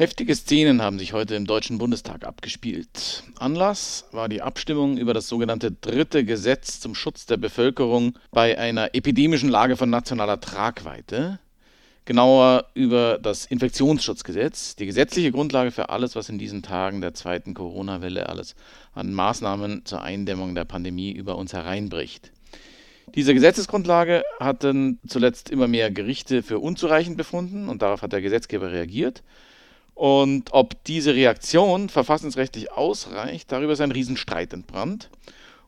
Heftige Szenen haben sich heute im Deutschen Bundestag abgespielt. Anlass war die Abstimmung über das sogenannte dritte Gesetz zum Schutz der Bevölkerung bei einer epidemischen Lage von nationaler Tragweite. Genauer über das Infektionsschutzgesetz, die gesetzliche Grundlage für alles, was in diesen Tagen der zweiten Corona-Welle alles an Maßnahmen zur Eindämmung der Pandemie über uns hereinbricht. Diese Gesetzesgrundlage hatten zuletzt immer mehr Gerichte für unzureichend befunden und darauf hat der Gesetzgeber reagiert. Und ob diese Reaktion verfassungsrechtlich ausreicht, darüber ist ein Riesenstreit entbrannt.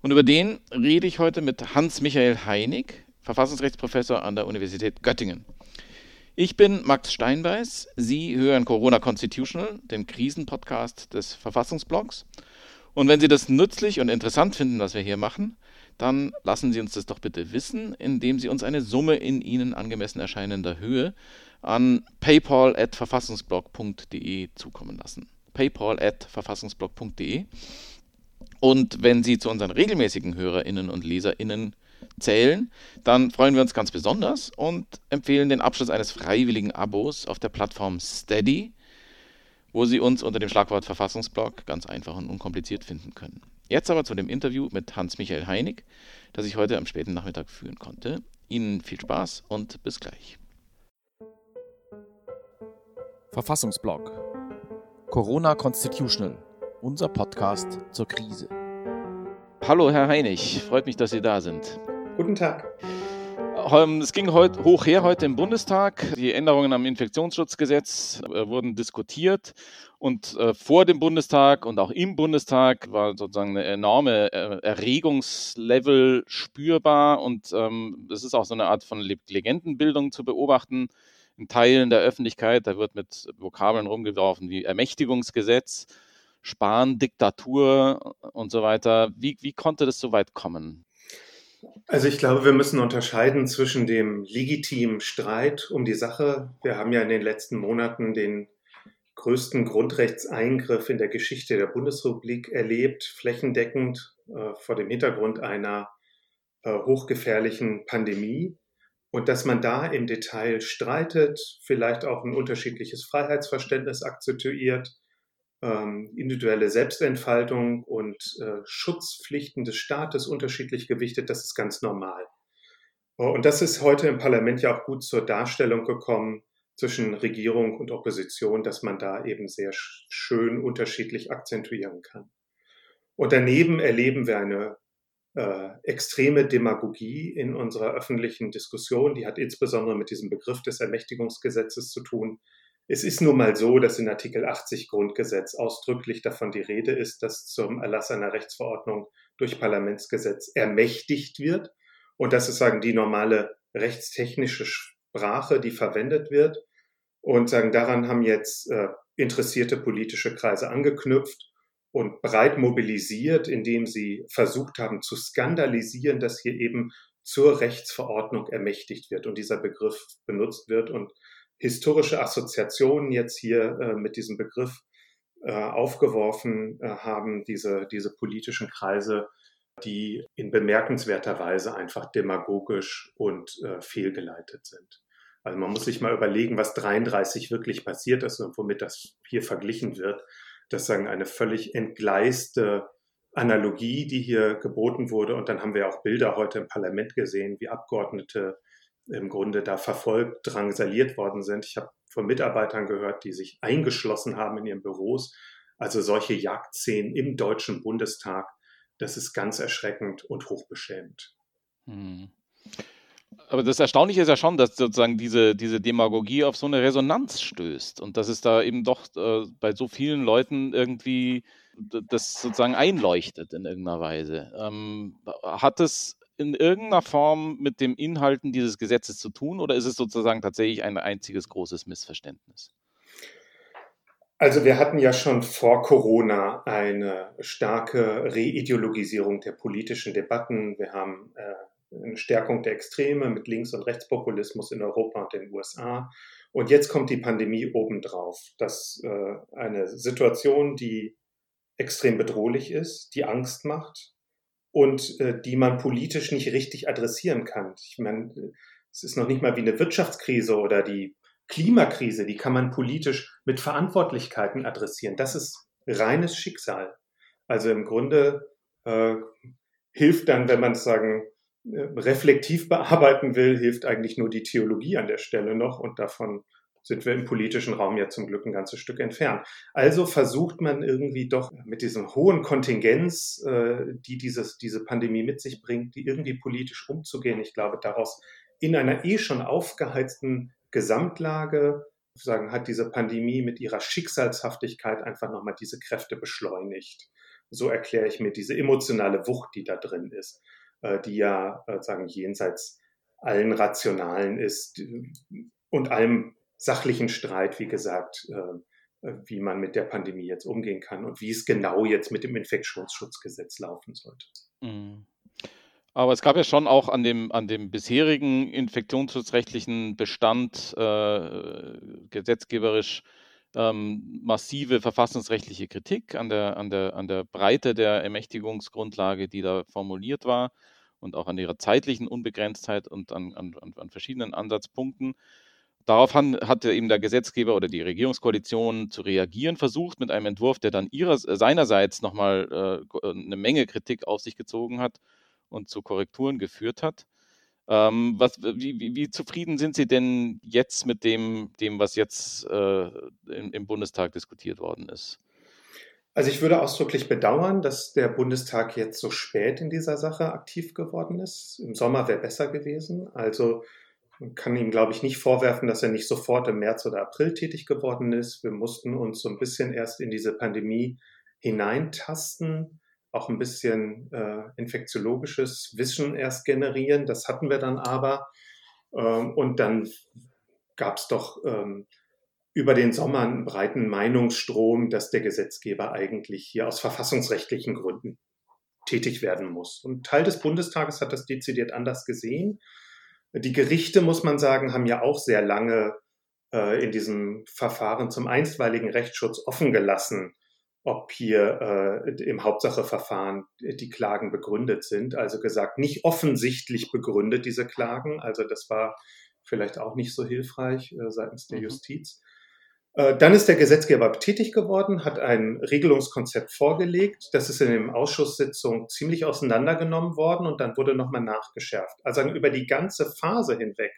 Und über den rede ich heute mit Hans-Michael Heinig, Verfassungsrechtsprofessor an der Universität Göttingen. Ich bin Max Steinbeiß. Sie hören Corona Constitutional, den Krisenpodcast des Verfassungsblogs. Und wenn Sie das nützlich und interessant finden, was wir hier machen, dann lassen Sie uns das doch bitte wissen, indem Sie uns eine Summe in Ihnen angemessen erscheinender Höhe an paypal.verfassungsblog.de zukommen lassen. paypal.verfassungsblog.de Und wenn Sie zu unseren regelmäßigen HörerInnen und LeserInnen zählen, dann freuen wir uns ganz besonders und empfehlen den Abschluss eines freiwilligen Abos auf der Plattform Steady, wo Sie uns unter dem Schlagwort Verfassungsblog ganz einfach und unkompliziert finden können. Jetzt aber zu dem Interview mit Hans-Michael Heinig, das ich heute am späten Nachmittag führen konnte. Ihnen viel Spaß und bis gleich. Verfassungsblog. Corona Constitutional. Unser Podcast zur Krise. Hallo, Herr Heinig. Freut mich, dass Sie da sind. Guten Tag. Ähm, es ging heute hoch her heute im Bundestag. Die Änderungen am Infektionsschutzgesetz äh, wurden diskutiert. Und äh, vor dem Bundestag und auch im Bundestag war sozusagen eine enorme äh, Erregungslevel spürbar. Und ähm, es ist auch so eine Art von Legendenbildung zu beobachten Teilen der Öffentlichkeit. Da wird mit Vokabeln rumgeworfen wie Ermächtigungsgesetz, Spahn, Diktatur und so weiter. Wie, wie konnte das so weit kommen? Also ich glaube, wir müssen unterscheiden zwischen dem legitimen Streit um die Sache. Wir haben ja in den letzten Monaten den größten Grundrechtseingriff in der Geschichte der Bundesrepublik erlebt, flächendeckend äh, vor dem Hintergrund einer äh, hochgefährlichen Pandemie. Und dass man da im Detail streitet, vielleicht auch ein unterschiedliches Freiheitsverständnis akzentuiert, ähm, individuelle Selbstentfaltung und äh, Schutzpflichten des Staates unterschiedlich gewichtet, das ist ganz normal. Und das ist heute im Parlament ja auch gut zur Darstellung gekommen zwischen Regierung und Opposition, dass man da eben sehr schön unterschiedlich akzentuieren kann. Und daneben erleben wir eine äh, extreme Demagogie in unserer öffentlichen Diskussion. Die hat insbesondere mit diesem Begriff des Ermächtigungsgesetzes zu tun. Es ist nun mal so, dass in Artikel 80 Grundgesetz ausdrücklich davon die Rede ist, dass zum Erlass einer Rechtsverordnung durch Parlamentsgesetz ermächtigt wird. Und das ist sagen die normale rechtstechnische Sprache, die verwendet wird. Und sagen, daran haben jetzt äh, interessierte politische Kreise angeknüpft und breit mobilisiert, indem sie versucht haben zu skandalisieren, dass hier eben zur Rechtsverordnung ermächtigt wird und dieser Begriff benutzt wird und historische Assoziationen jetzt hier äh, mit diesem Begriff äh, aufgeworfen äh, haben, diese, diese politischen Kreise, die in bemerkenswerter Weise einfach demagogisch und äh, fehlgeleitet sind. Also man muss sich mal überlegen, was 33 wirklich passiert ist und womit das hier verglichen wird das sagen eine völlig entgleiste Analogie, die hier geboten wurde. Und dann haben wir auch Bilder heute im Parlament gesehen, wie Abgeordnete im Grunde da verfolgt, drangsaliert worden sind. Ich habe von Mitarbeitern gehört, die sich eingeschlossen haben in ihren Büros. Also solche Jagdszenen im Deutschen Bundestag, das ist ganz erschreckend und hochbeschämend. Hm. Aber das Erstaunliche ist ja schon, dass sozusagen diese, diese Demagogie auf so eine Resonanz stößt und dass es da eben doch äh, bei so vielen Leuten irgendwie das sozusagen einleuchtet in irgendeiner Weise. Ähm, hat es in irgendeiner Form mit dem Inhalten dieses Gesetzes zu tun oder ist es sozusagen tatsächlich ein einziges großes Missverständnis? Also wir hatten ja schon vor Corona eine starke Reideologisierung der politischen Debatten. Wir haben äh, eine Stärkung der Extreme mit Links- und Rechtspopulismus in Europa und den USA. Und jetzt kommt die Pandemie obendrauf. Das äh, eine Situation, die extrem bedrohlich ist, die Angst macht und äh, die man politisch nicht richtig adressieren kann. Ich meine, es ist noch nicht mal wie eine Wirtschaftskrise oder die Klimakrise, die kann man politisch mit Verantwortlichkeiten adressieren. Das ist reines Schicksal. Also im Grunde äh, hilft dann, wenn man sagen, reflektiv bearbeiten will, hilft eigentlich nur die Theologie an der Stelle noch und davon sind wir im politischen Raum ja zum Glück ein ganzes Stück entfernt. Also versucht man irgendwie doch mit diesem hohen Kontingenz, äh, die dieses, diese Pandemie mit sich bringt, die irgendwie politisch umzugehen. Ich glaube, daraus in einer eh schon aufgeheizten Gesamtlage sagen, hat diese Pandemie mit ihrer Schicksalshaftigkeit einfach nochmal diese Kräfte beschleunigt. So erkläre ich mir diese emotionale Wucht, die da drin ist, die ja äh, sagen jenseits allen Rationalen ist und allem sachlichen Streit, wie gesagt, äh, äh, wie man mit der Pandemie jetzt umgehen kann und wie es genau jetzt mit dem Infektionsschutzgesetz laufen sollte. Mhm. Aber es gab ja schon auch an dem, an dem bisherigen infektionsschutzrechtlichen Bestand äh, gesetzgeberisch ähm, massive verfassungsrechtliche Kritik an der, an, der, an der Breite der Ermächtigungsgrundlage, die da formuliert war und auch an ihrer zeitlichen Unbegrenztheit und an, an, an verschiedenen Ansatzpunkten. Darauf hatte eben der Gesetzgeber oder die Regierungskoalition zu reagieren versucht mit einem Entwurf, der dann ihrer, seinerseits nochmal äh, eine Menge Kritik auf sich gezogen hat und zu Korrekturen geführt hat. Ähm, was, wie, wie, wie, zufrieden sind Sie denn jetzt mit dem, dem was jetzt äh, im, im Bundestag diskutiert worden ist? Also ich würde ausdrücklich bedauern, dass der Bundestag jetzt so spät in dieser Sache aktiv geworden ist. Im Sommer wäre besser gewesen. Also man kann ihm, glaube ich, nicht vorwerfen, dass er nicht sofort im März oder April tätig geworden ist. Wir mussten uns so ein bisschen erst in diese Pandemie hineintasten, auch ein bisschen äh, infektiologisches Wissen erst generieren. Das hatten wir dann aber. Ähm, und dann gab es doch ähm, über den Sommer einen breiten Meinungsstrom, dass der Gesetzgeber eigentlich hier aus verfassungsrechtlichen Gründen tätig werden muss. Und Teil des Bundestages hat das dezidiert anders gesehen. Die Gerichte, muss man sagen, haben ja auch sehr lange äh, in diesem Verfahren zum einstweiligen Rechtsschutz offen gelassen, ob hier äh, im Hauptsacheverfahren die Klagen begründet sind. Also gesagt, nicht offensichtlich begründet diese Klagen. Also das war vielleicht auch nicht so hilfreich äh, seitens der mhm. Justiz. Äh, dann ist der Gesetzgeber tätig geworden, hat ein Regelungskonzept vorgelegt. Das ist in den Ausschusssitzungen ziemlich auseinandergenommen worden und dann wurde nochmal nachgeschärft. Also über die ganze Phase hinweg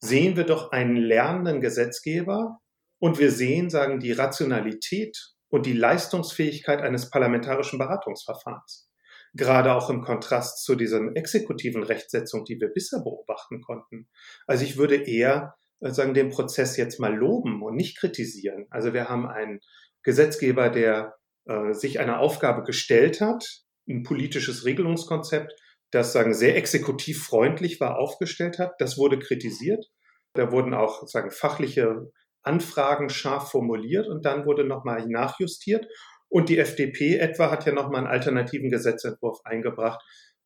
sehen wir doch einen lernenden Gesetzgeber und wir sehen, sagen, die Rationalität und die Leistungsfähigkeit eines parlamentarischen Beratungsverfahrens. Gerade auch im Kontrast zu diesem exekutiven Rechtsetzung, die wir bisher beobachten konnten. Also ich würde eher sagen, den Prozess jetzt mal loben und nicht kritisieren. Also wir haben einen Gesetzgeber, der äh, sich einer Aufgabe gestellt hat, ein politisches Regelungskonzept, das sagen sehr exekutiv freundlich war, aufgestellt hat. Das wurde kritisiert. Da wurden auch sagen fachliche Anfragen scharf formuliert und dann wurde nochmal nachjustiert. Und die FDP etwa hat ja nochmal einen alternativen Gesetzentwurf eingebracht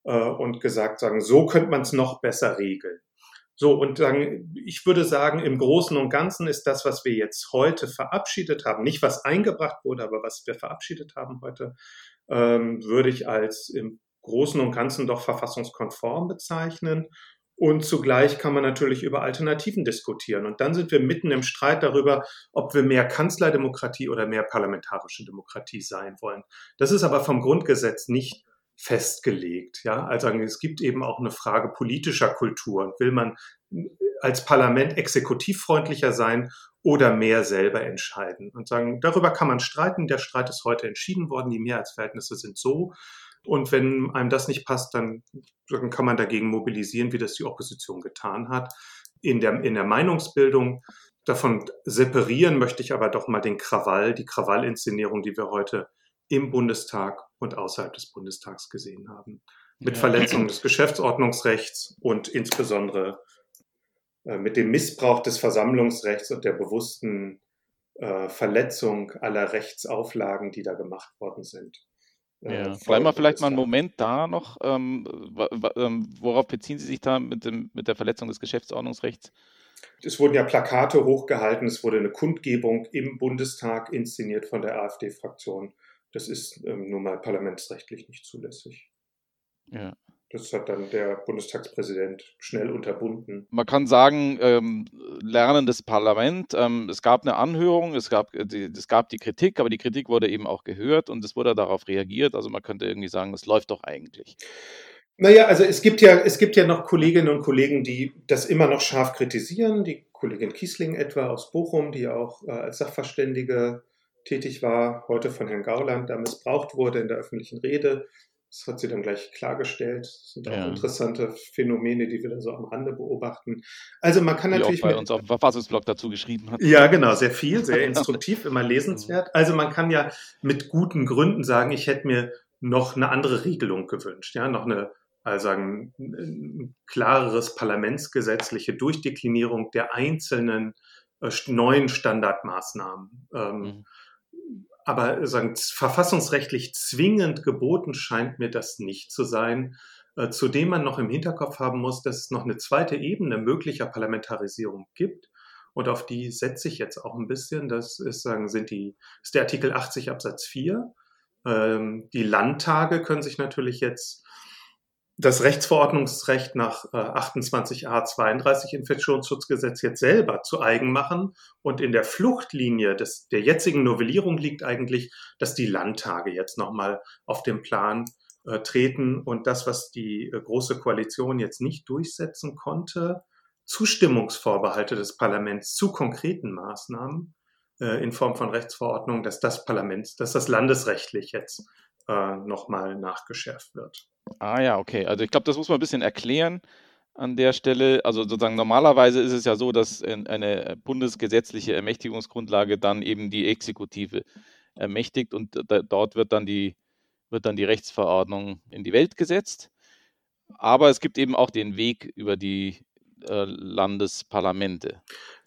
äh, und gesagt, sagen, so könnte man es noch besser regeln. So, und dann, ich würde sagen, im Großen und Ganzen ist das, was wir jetzt heute verabschiedet haben, nicht was eingebracht wurde, aber was wir verabschiedet haben heute, ähm, würde ich als im Großen und Ganzen doch verfassungskonform bezeichnen. Und zugleich kann man natürlich über Alternativen diskutieren. Und dann sind wir mitten im Streit darüber, ob wir mehr Kanzlerdemokratie oder mehr parlamentarische Demokratie sein wollen. Das ist aber vom Grundgesetz nicht festgelegt. Ja, also es gibt eben auch eine Frage politischer Kultur. Will man als Parlament exekutivfreundlicher sein oder mehr selber entscheiden? Und sagen, darüber kann man streiten. Der Streit ist heute entschieden worden. Die Mehrheitsverhältnisse sind so. Und wenn einem das nicht passt, dann kann man dagegen mobilisieren, wie das die Opposition getan hat. In der, in der Meinungsbildung davon separieren möchte ich aber doch mal den Krawall, die Krawallinszenierung, die wir heute im Bundestag und außerhalb des Bundestags gesehen haben. Mit ja. Verletzung des Geschäftsordnungsrechts und insbesondere äh, mit dem Missbrauch des Versammlungsrechts und der bewussten äh, Verletzung aller Rechtsauflagen, die da gemacht worden sind. Äh, ja. Bleiben wir vielleicht mal einen Moment da noch. Ähm, ähm, worauf beziehen Sie sich da mit, dem, mit der Verletzung des Geschäftsordnungsrechts? Es wurden ja Plakate hochgehalten, es wurde eine Kundgebung im Bundestag inszeniert von der AfD-Fraktion. Das ist ähm, nun mal parlamentsrechtlich nicht zulässig. Ja. Das hat dann der Bundestagspräsident schnell unterbunden. Man kann sagen, ähm, lernendes Parlament. Ähm, es gab eine Anhörung, es gab, äh, die, es gab die Kritik, aber die Kritik wurde eben auch gehört und es wurde darauf reagiert. Also man könnte irgendwie sagen, es läuft doch eigentlich. Naja, also es gibt ja, es gibt ja noch Kolleginnen und Kollegen, die das immer noch scharf kritisieren. Die Kollegin Kiesling etwa aus Bochum, die auch äh, als Sachverständige tätig war, heute von Herrn Gauland da missbraucht wurde in der öffentlichen Rede. Das hat sie dann gleich klargestellt. Das sind auch ja. interessante Phänomene, die wir da so am Rande beobachten. Also man kann die natürlich. Auch bei uns auf dem Verfassungsblog dazu geschrieben hat. Ja, genau, sehr viel, sehr instruktiv, immer lesenswert. Also man kann ja mit guten Gründen sagen, ich hätte mir noch eine andere Regelung gewünscht, ja, noch eine, also ein, ein klareres parlamentsgesetzliche Durchdeklinierung der einzelnen äh, neuen Standardmaßnahmen. Ähm, mhm aber sagen, verfassungsrechtlich zwingend geboten scheint mir das nicht zu sein. Äh, zudem man noch im Hinterkopf haben muss, dass es noch eine zweite Ebene möglicher Parlamentarisierung gibt. Und auf die setze ich jetzt auch ein bisschen. Das ist, sagen, sind die, ist der Artikel 80 Absatz 4. Ähm, die Landtage können sich natürlich jetzt das Rechtsverordnungsrecht nach äh, 28a 32 Infektionsschutzgesetz jetzt selber zu eigen machen. Und in der Fluchtlinie des, der jetzigen Novellierung liegt eigentlich, dass die Landtage jetzt nochmal auf den Plan äh, treten und das, was die äh, Große Koalition jetzt nicht durchsetzen konnte, Zustimmungsvorbehalte des Parlaments zu konkreten Maßnahmen äh, in Form von Rechtsverordnungen, dass das Parlament, dass das landesrechtlich jetzt äh, nochmal nachgeschärft wird. Ah ja, okay. Also ich glaube, das muss man ein bisschen erklären an der Stelle. Also sozusagen normalerweise ist es ja so, dass eine bundesgesetzliche Ermächtigungsgrundlage dann eben die Exekutive ermächtigt und dort wird dann die wird dann die Rechtsverordnung in die Welt gesetzt. Aber es gibt eben auch den Weg über die äh, Landesparlamente.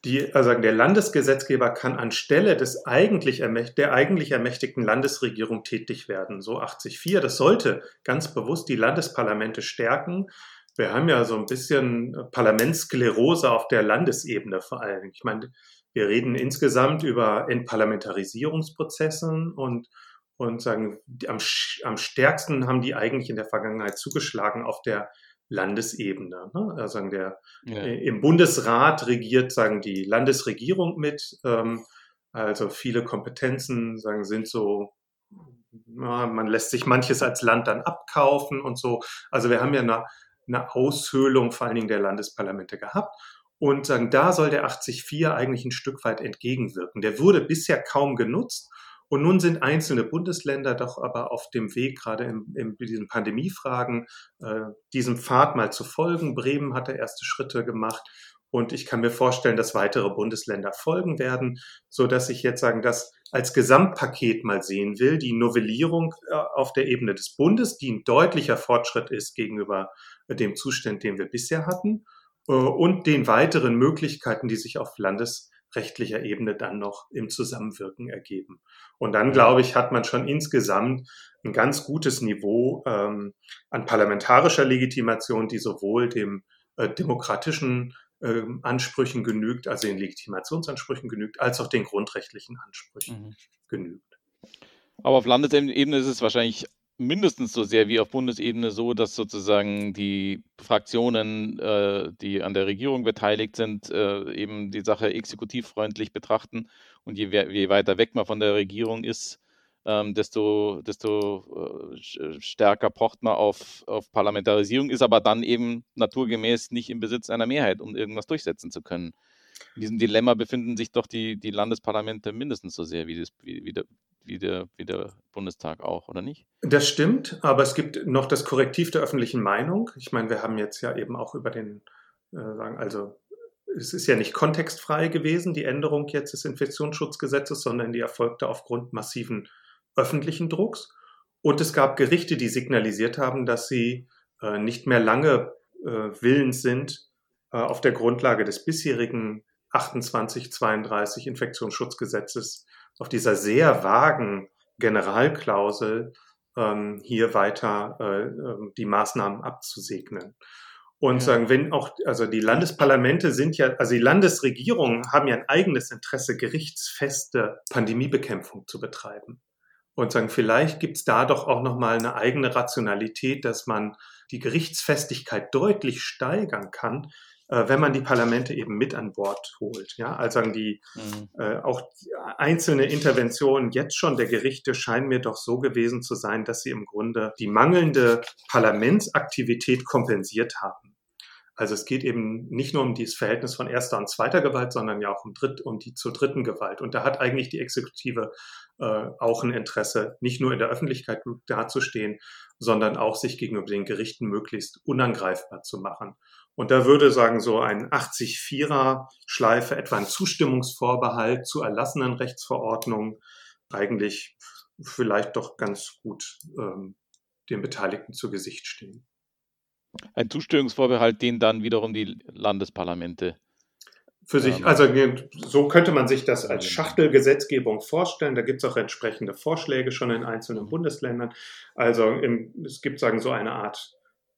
Die, also der Landesgesetzgeber kann anstelle des eigentlich der eigentlich ermächtigten Landesregierung tätig werden. So 80.4. Das sollte ganz bewusst die Landesparlamente stärken. Wir haben ja so ein bisschen Parlamentsklerose auf der Landesebene vor allem. Ich meine, wir reden insgesamt über Entparlamentarisierungsprozessen und, und sagen, am, am stärksten haben die eigentlich in der Vergangenheit zugeschlagen auf der Landesebene. Ne? Also der, ja. Äh, Im Bundesrat regiert sagen die Landesregierung mit. Ähm, also viele Kompetenzen sagen, sind so, na, man lässt sich manches als Land dann abkaufen und so. Also wir haben ja eine, eine Aushöhlung vor allen Dingen der Landesparlamente gehabt. Und sagen, da soll der 80.4 eigentlich ein Stück weit entgegenwirken. Der wurde bisher kaum genutzt und nun sind einzelne Bundesländer doch aber auf dem Weg, gerade in, in diesen Pandemiefragen, äh, diesem Pfad mal zu folgen. Bremen hat da erste Schritte gemacht. Und ich kann mir vorstellen, dass weitere Bundesländer folgen werden, so dass ich jetzt sagen, das als Gesamtpaket mal sehen will, die Novellierung äh, auf der Ebene des Bundes, die ein deutlicher Fortschritt ist gegenüber dem Zustand, den wir bisher hatten, äh, und den weiteren Möglichkeiten, die sich auf Landes rechtlicher Ebene dann noch im Zusammenwirken ergeben. Und dann, glaube ich, hat man schon insgesamt ein ganz gutes Niveau ähm, an parlamentarischer Legitimation, die sowohl dem äh, demokratischen äh, Ansprüchen genügt, also den Legitimationsansprüchen genügt, als auch den grundrechtlichen Ansprüchen mhm. genügt. Aber auf Landesebene ist es wahrscheinlich mindestens so sehr wie auf Bundesebene so, dass sozusagen die Fraktionen, äh, die an der Regierung beteiligt sind, äh, eben die Sache exekutivfreundlich betrachten. Und je, je, weiter weg man von der Regierung ist, ähm, desto, desto äh, stärker pocht man auf, auf Parlamentarisierung, ist aber dann eben naturgemäß nicht im Besitz einer Mehrheit, um irgendwas durchsetzen zu können. In diesem Dilemma befinden sich doch die, die Landesparlamente mindestens so sehr wie, das, wie, wie, wie der, wie der Bundestag auch, oder nicht? Das stimmt, aber es gibt noch das Korrektiv der öffentlichen Meinung. Ich meine, wir haben jetzt ja eben auch über den, äh, also es ist ja nicht kontextfrei gewesen, die Änderung jetzt des Infektionsschutzgesetzes, sondern die erfolgte aufgrund massiven öffentlichen Drucks. Und es gab Gerichte, die signalisiert haben, dass sie äh, nicht mehr lange äh, willens sind, äh, auf der Grundlage des bisherigen 2832 Infektionsschutzgesetzes auf dieser sehr vagen Generalklausel ähm, hier weiter äh, ähm, die Maßnahmen abzusegnen. Und ja. sagen, wenn auch, also die Landesparlamente sind ja, also die Landesregierungen haben ja ein eigenes Interesse, gerichtsfeste Pandemiebekämpfung zu betreiben. und sagen, vielleicht gibt es da doch auch nochmal eine eigene Rationalität, dass man die Gerichtsfestigkeit deutlich steigern kann, äh, wenn man die Parlamente eben mit an Bord holt. Ja, also sagen die mhm. äh, auch einzelne Interventionen jetzt schon der Gerichte scheinen mir doch so gewesen zu sein, dass sie im Grunde die mangelnde Parlamentsaktivität kompensiert haben. Also es geht eben nicht nur um dieses Verhältnis von erster und zweiter Gewalt, sondern ja auch um, Dritt, um die zur dritten Gewalt. Und da hat eigentlich die Exekutive äh, auch ein Interesse, nicht nur in der Öffentlichkeit dazustehen, sondern auch sich gegenüber den Gerichten möglichst unangreifbar zu machen. Und da würde sagen, so ein 80-4er Schleife, etwa ein Zustimmungsvorbehalt zu erlassenen Rechtsverordnungen eigentlich vielleicht doch ganz gut ähm, den Beteiligten zu Gesicht stehen. Ein Zustimmungsvorbehalt, den dann wiederum die Landesparlamente für sich, ähm, also so könnte man sich das als Schachtelgesetzgebung vorstellen. Da gibt es auch entsprechende Vorschläge schon in einzelnen Bundesländern. Also im, es gibt sagen so eine Art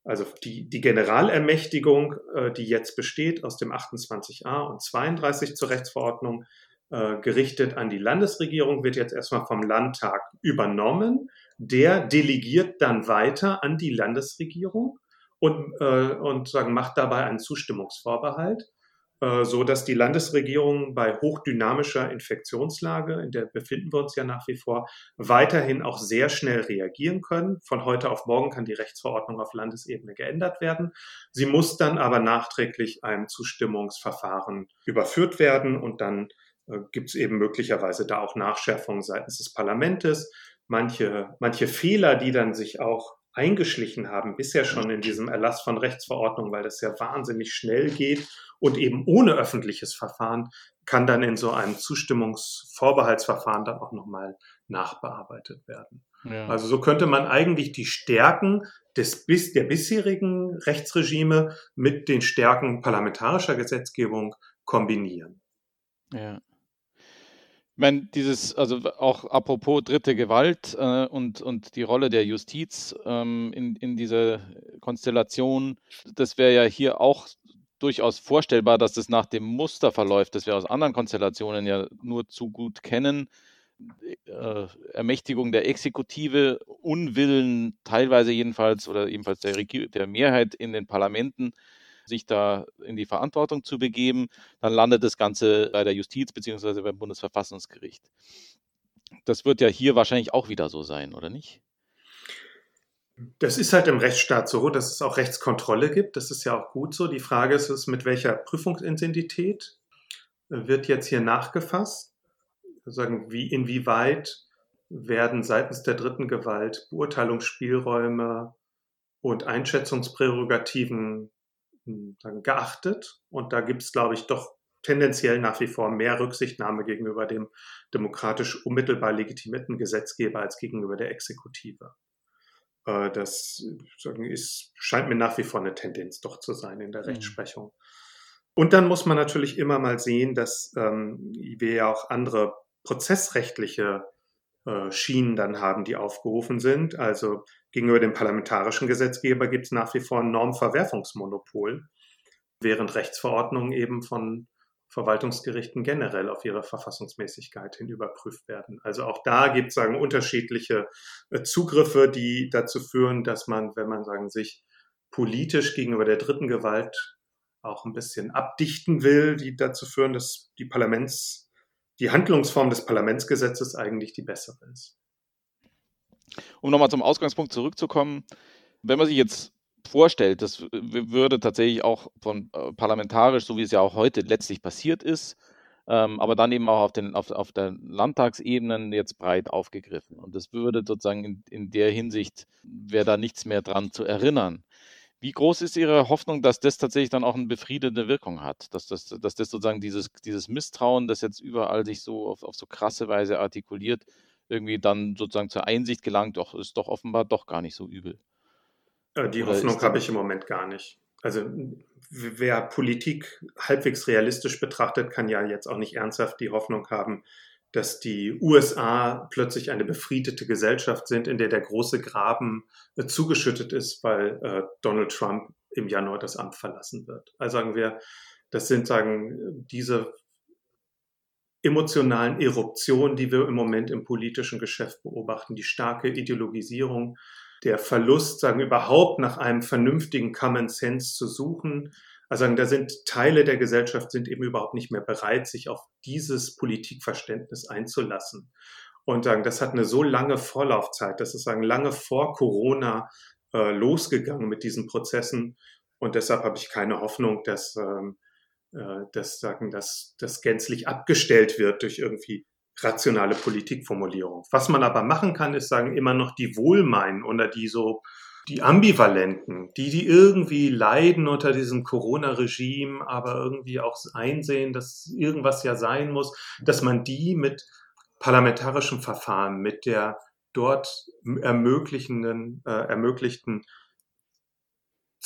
also die, die Generalermächtigung, äh, die jetzt besteht aus dem 28a und 32 zur Rechtsverordnung, äh, gerichtet an die Landesregierung, wird jetzt erstmal vom Landtag übernommen. Der delegiert dann weiter an die Landesregierung und, äh, und sagen, macht dabei einen Zustimmungsvorbehalt. Äh, so dass die Landesregierung bei hochdynamischer Infektionslage, in der befinden wir uns ja nach wie vor, weiterhin auch sehr schnell reagieren können. Von heute auf morgen kann die Rechtsverordnung auf Landesebene geändert werden. Sie muss dann aber nachträglich einem Zustimmungsverfahren überführt werden und dann äh, gibt es eben möglicherweise da auch Nachschärfungen seitens des Parlamentes. Manche, manche Fehler, die dann sich auch eingeschlichen haben, bisher schon in diesem Erlass von Rechtsverordnungen, weil das ja wahnsinnig schnell geht und eben ohne öffentliches Verfahren kann dann in so einem Zustimmungsvorbehaltsverfahren dann auch nochmal nachbearbeitet werden. Ja. Also so könnte man eigentlich die Stärken des, bis, der bisherigen Rechtsregime mit den Stärken parlamentarischer Gesetzgebung kombinieren. Ja. Ich meine, dieses, also auch apropos dritte Gewalt äh, und, und die Rolle der Justiz ähm, in, in dieser Konstellation, das wäre ja hier auch durchaus vorstellbar, dass das nach dem Muster verläuft, das wir aus anderen Konstellationen ja nur zu gut kennen. Äh, Ermächtigung der Exekutive, Unwillen teilweise jedenfalls oder ebenfalls der, der Mehrheit in den Parlamenten, sich da in die Verantwortung zu begeben, dann landet das Ganze bei der Justiz bzw. beim Bundesverfassungsgericht. Das wird ja hier wahrscheinlich auch wieder so sein, oder nicht? Das ist halt im Rechtsstaat so, dass es auch Rechtskontrolle gibt. Das ist ja auch gut so. Die Frage ist, ist mit welcher Prüfungsintensität wird jetzt hier nachgefasst? Sagen, wie, inwieweit werden seitens der dritten Gewalt Beurteilungsspielräume und Einschätzungsprärogativen hm, geachtet? Und da gibt es, glaube ich, doch tendenziell nach wie vor mehr Rücksichtnahme gegenüber dem demokratisch unmittelbar legitimierten Gesetzgeber als gegenüber der Exekutive. Äh, das ist, scheint mir nach wie vor eine Tendenz doch zu sein in der mhm. Rechtsprechung. Und dann muss man natürlich immer mal sehen, dass ähm, wir ja auch andere prozessrechtliche äh, Schienen dann haben, die aufgerufen sind. Also gegenüber dem parlamentarischen Gesetzgeber gibt es nach wie vor ein Normverwerfungsmonopol, während Rechtsverordnungen eben von Verwaltungsgerichten generell auf ihre Verfassungsmäßigkeit hin überprüft werden. Also auch da gibt es sagen unterschiedliche äh, Zugriffe, die dazu führen, dass man, wenn man sagen sich politisch gegenüber der dritten Gewalt auch ein bisschen abdichten will, die dazu führen, dass die Parlaments die Handlungsform des Parlamentsgesetzes eigentlich die bessere ist. Um nochmal zum Ausgangspunkt zurückzukommen, wenn man sich jetzt vorstellt, das würde tatsächlich auch von äh, parlamentarisch, so wie es ja auch heute letztlich passiert ist, ähm, aber dann eben auch auf, den, auf, auf der Landtagsebene jetzt breit aufgegriffen. Und das würde sozusagen in, in der Hinsicht, wäre da nichts mehr dran zu erinnern. Wie groß ist Ihre Hoffnung, dass das tatsächlich dann auch eine befriedende Wirkung hat? Dass das, dass das sozusagen dieses, dieses Misstrauen, das jetzt überall sich so auf, auf so krasse Weise artikuliert, irgendwie dann sozusagen zur Einsicht gelangt, doch, ist doch offenbar doch gar nicht so übel. Die Oder Hoffnung habe ich im Moment gar nicht. Also wer Politik halbwegs realistisch betrachtet, kann ja jetzt auch nicht ernsthaft die Hoffnung haben, dass die USA plötzlich eine befriedete Gesellschaft sind, in der der große Graben äh, zugeschüttet ist, weil äh, Donald Trump im Januar das Amt verlassen wird. Also sagen wir, das sind sagen diese emotionalen Eruption, die wir im Moment im politischen Geschäft beobachten, die starke Ideologisierung, der Verlust, sagen überhaupt nach einem vernünftigen Common Sense zu suchen. Also da sind Teile der Gesellschaft sind eben überhaupt nicht mehr bereit, sich auf dieses Politikverständnis einzulassen. Und sagen, das hat eine so lange Vorlaufzeit, das ist sagen lange vor Corona äh, losgegangen mit diesen Prozessen. Und deshalb habe ich keine Hoffnung, dass ähm, äh, dass sagen, dass das gänzlich abgestellt wird durch irgendwie rationale Politikformulierung. Was man aber machen kann, ist sagen, immer noch die Wohlmeinen oder die so die Ambivalenten, die, die irgendwie leiden unter diesem Corona-Regime, aber irgendwie auch einsehen, dass irgendwas ja sein muss, dass man die mit parlamentarischem Verfahren, mit der dort ermöglichenden, äh, ermöglichten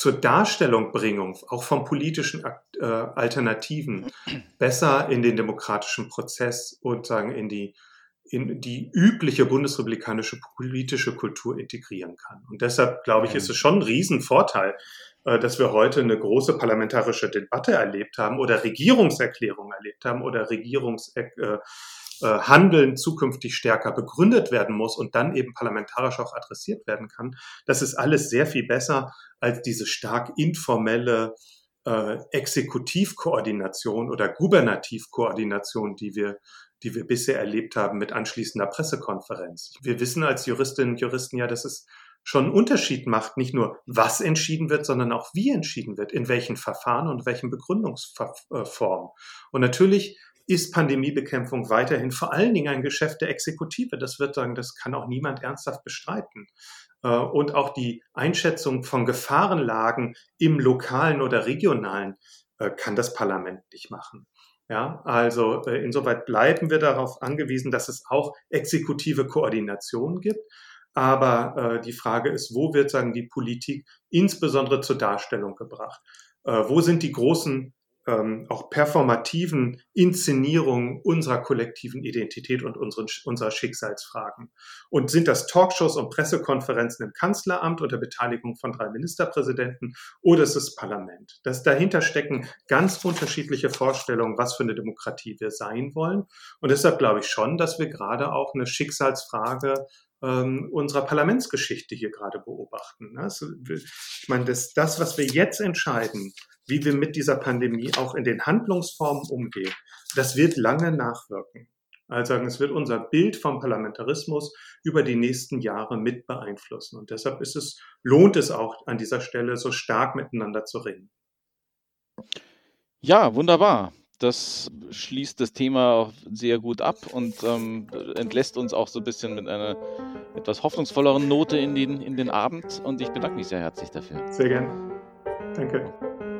zur Darstellungbringung auch von politischen äh, Alternativen besser in den demokratischen Prozess und sagen in die in die übliche bundesrepublikanische politische Kultur integrieren kann. Und deshalb glaube ich, ist es schon ein Riesenvorteil, äh, dass wir heute eine große parlamentarische Debatte erlebt haben oder Regierungserklärungen erlebt haben oder Regierungs äh, Handeln zukünftig stärker begründet werden muss und dann eben parlamentarisch auch adressiert werden kann. Das ist alles sehr viel besser als diese stark informelle äh, Exekutivkoordination oder Gubernativkoordination, die wir, die wir bisher erlebt haben mit anschließender Pressekonferenz. Wir wissen als Juristinnen und Juristen ja, dass es schon einen Unterschied macht, nicht nur was entschieden wird, sondern auch wie entschieden wird, in welchen Verfahren und welchen Begründungsformen. Und natürlich ist Pandemiebekämpfung weiterhin vor allen Dingen ein Geschäft der Exekutive. Das wird sagen, das kann auch niemand ernsthaft bestreiten. Äh, und auch die Einschätzung von Gefahrenlagen im lokalen oder regionalen äh, kann das Parlament nicht machen. Ja, also äh, insoweit bleiben wir darauf angewiesen, dass es auch exekutive Koordination gibt. Aber die Frage ist, wo wird sagen die Politik insbesondere zur Darstellung gebracht? wo sind die großen ähm, auch performativen Inszenierung unserer kollektiven Identität und unseren, unserer Schicksalsfragen. Und sind das Talkshows und Pressekonferenzen im Kanzleramt unter Beteiligung von drei Ministerpräsidenten oder ist es Parlament? Das dahinter stecken ganz unterschiedliche Vorstellungen, was für eine Demokratie wir sein wollen. Und deshalb glaube ich schon, dass wir gerade auch eine Schicksalsfrage ähm, unserer Parlamentsgeschichte hier gerade beobachten. Also, ich meine, das, das, was wir jetzt entscheiden, wie wir mit dieser Pandemie auch in den Handlungsformen umgehen, das wird lange nachwirken. Also es wird unser Bild vom Parlamentarismus über die nächsten Jahre mit beeinflussen. Und deshalb ist es, lohnt es auch an dieser Stelle so stark miteinander zu reden. Ja, wunderbar. Das schließt das Thema sehr gut ab und ähm, entlässt uns auch so ein bisschen mit einer etwas hoffnungsvolleren Note in den, in den Abend. Und ich bedanke mich sehr herzlich dafür. Sehr gern. Danke.